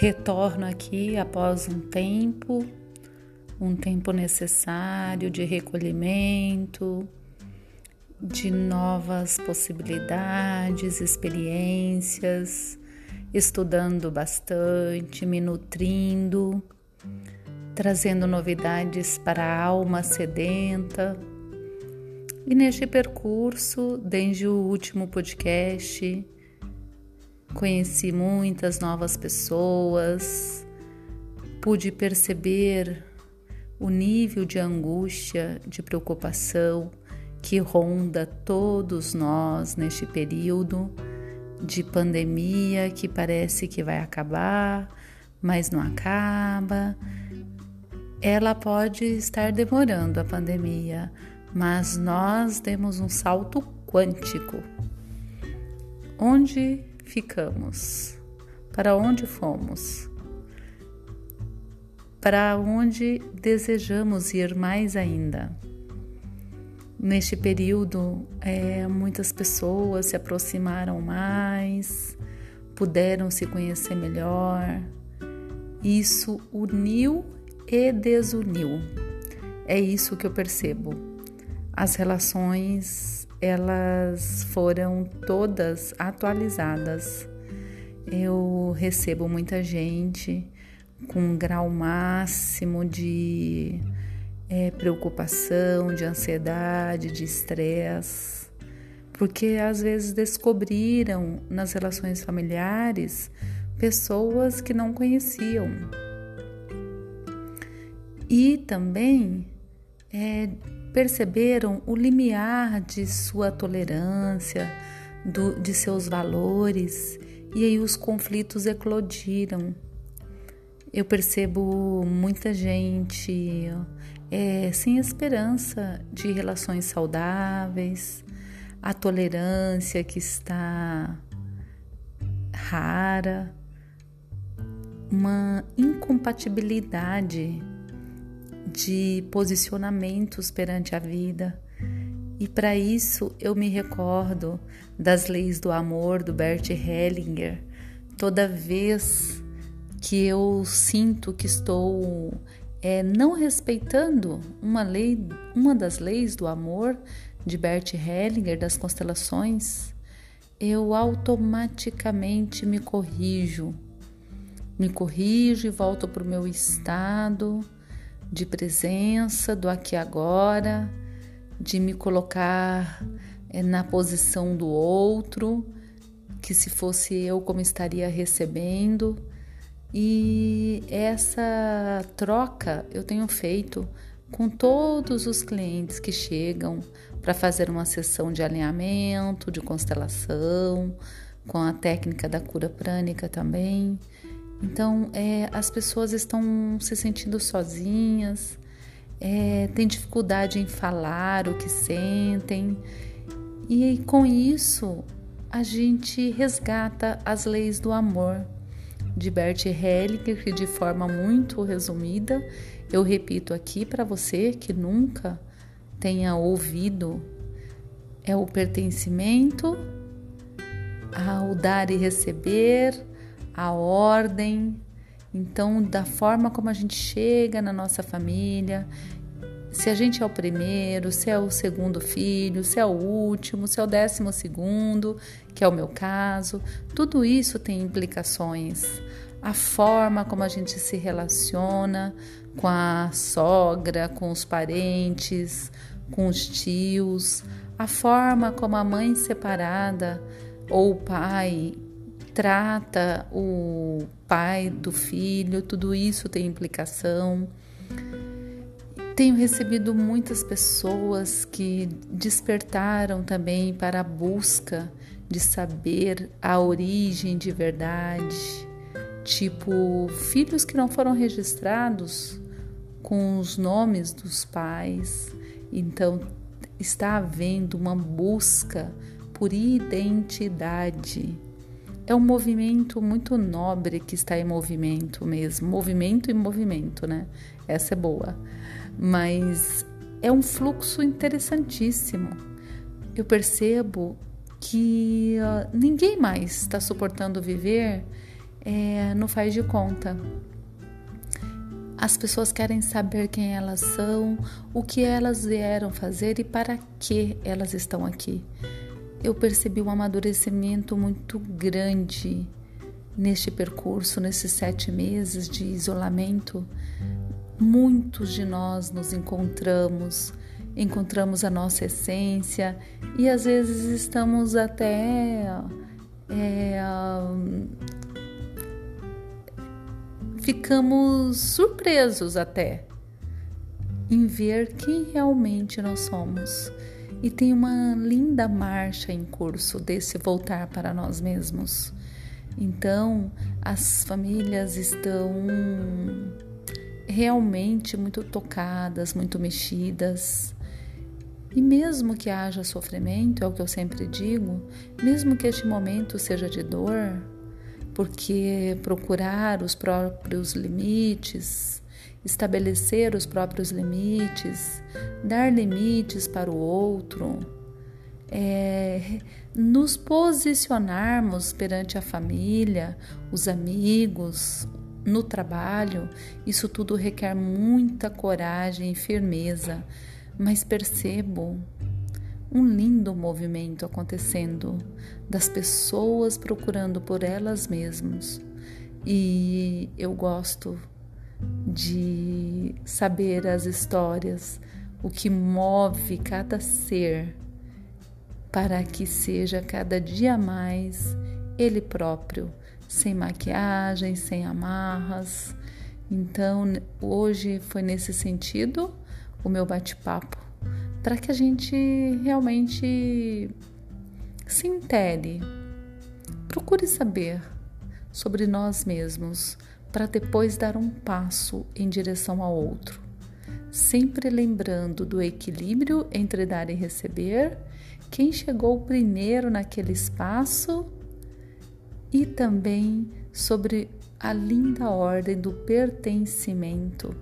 Retorno aqui após um tempo, um tempo necessário de recolhimento, de novas possibilidades, experiências, estudando bastante, me nutrindo, trazendo novidades para a alma sedenta. E neste percurso, desde o último podcast, conheci muitas novas pessoas, pude perceber o nível de angústia, de preocupação que ronda todos nós neste período de pandemia que parece que vai acabar, mas não acaba. Ela pode estar demorando a pandemia, mas nós demos um salto quântico. Onde ficamos? Para onde fomos? Para onde desejamos ir mais ainda? Neste período, é, muitas pessoas se aproximaram mais, puderam se conhecer melhor. Isso uniu e desuniu. É isso que eu percebo. As relações, elas foram todas atualizadas. Eu recebo muita gente com um grau máximo de é, preocupação, de ansiedade, de estresse, porque às vezes descobriram nas relações familiares pessoas que não conheciam. E também é, perceberam o limiar de sua tolerância, do, de seus valores, e aí os conflitos eclodiram. Eu percebo muita gente é, sem esperança de relações saudáveis, a tolerância que está rara, uma incompatibilidade de posicionamentos perante a vida. E para isso eu me recordo das leis do amor do Bert Hellinger. Toda vez que eu sinto que estou é, não respeitando uma lei, uma das leis do amor de Bert Hellinger das constelações, eu automaticamente me corrijo, me corrijo e volto para o meu estado de presença do aqui e agora, de me colocar é, na posição do outro, que se fosse eu como estaria recebendo e essa troca eu tenho feito com todos os clientes que chegam para fazer uma sessão de alinhamento, de constelação, com a técnica da cura prânica também. Então, é, as pessoas estão se sentindo sozinhas, é, têm dificuldade em falar o que sentem, e com isso a gente resgata as leis do amor de Bert Hellinger, que de forma muito resumida, eu repito aqui para você que nunca tenha ouvido, é o pertencimento ao dar e receber, a ordem, então da forma como a gente chega na nossa família, se a gente é o primeiro, se é o segundo filho, se é o último, se é o décimo segundo, que é o meu caso, tudo isso tem implicações. A forma como a gente se relaciona com a sogra, com os parentes, com os tios, a forma como a mãe separada ou o pai trata o pai do filho, tudo isso tem implicação. Tenho recebido muitas pessoas que despertaram também para a busca de saber a origem de verdade, tipo filhos que não foram registrados com os nomes dos pais. Então está havendo uma busca por identidade. É um movimento muito nobre que está em movimento mesmo, movimento e movimento, né? Essa é boa mas é um fluxo interessantíssimo. Eu percebo que uh, ninguém mais está suportando viver é, no faz de conta. As pessoas querem saber quem elas são, o que elas vieram fazer e para que elas estão aqui. Eu percebi um amadurecimento muito grande neste percurso, nesses sete meses de isolamento. Muitos de nós nos encontramos, encontramos a nossa essência e às vezes estamos até é, ficamos surpresos até em ver quem realmente nós somos. E tem uma linda marcha em curso desse voltar para nós mesmos. Então, as famílias estão realmente muito tocadas, muito mexidas. E mesmo que haja sofrimento, é o que eu sempre digo, mesmo que este momento seja de dor, porque procurar os próprios limites, estabelecer os próprios limites, dar limites para o outro, é, nos posicionarmos perante a família, os amigos, no trabalho, isso tudo requer muita coragem e firmeza, mas percebo um lindo movimento acontecendo das pessoas procurando por elas mesmas. E eu gosto de saber as histórias, o que move cada ser para que seja cada dia mais ele próprio, sem maquiagem, sem amarras. Então, hoje foi nesse sentido o meu bate-papo para que a gente realmente se intere, procure saber sobre nós mesmos para depois dar um passo em direção ao outro, sempre lembrando do equilíbrio entre dar e receber, quem chegou primeiro naquele espaço e também sobre a linda ordem do pertencimento,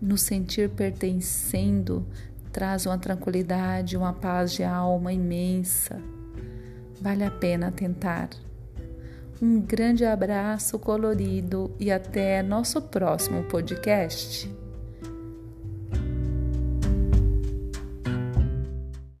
no sentir pertencendo traz uma tranquilidade, uma paz de alma imensa. Vale a pena tentar. Um grande abraço colorido e até nosso próximo podcast.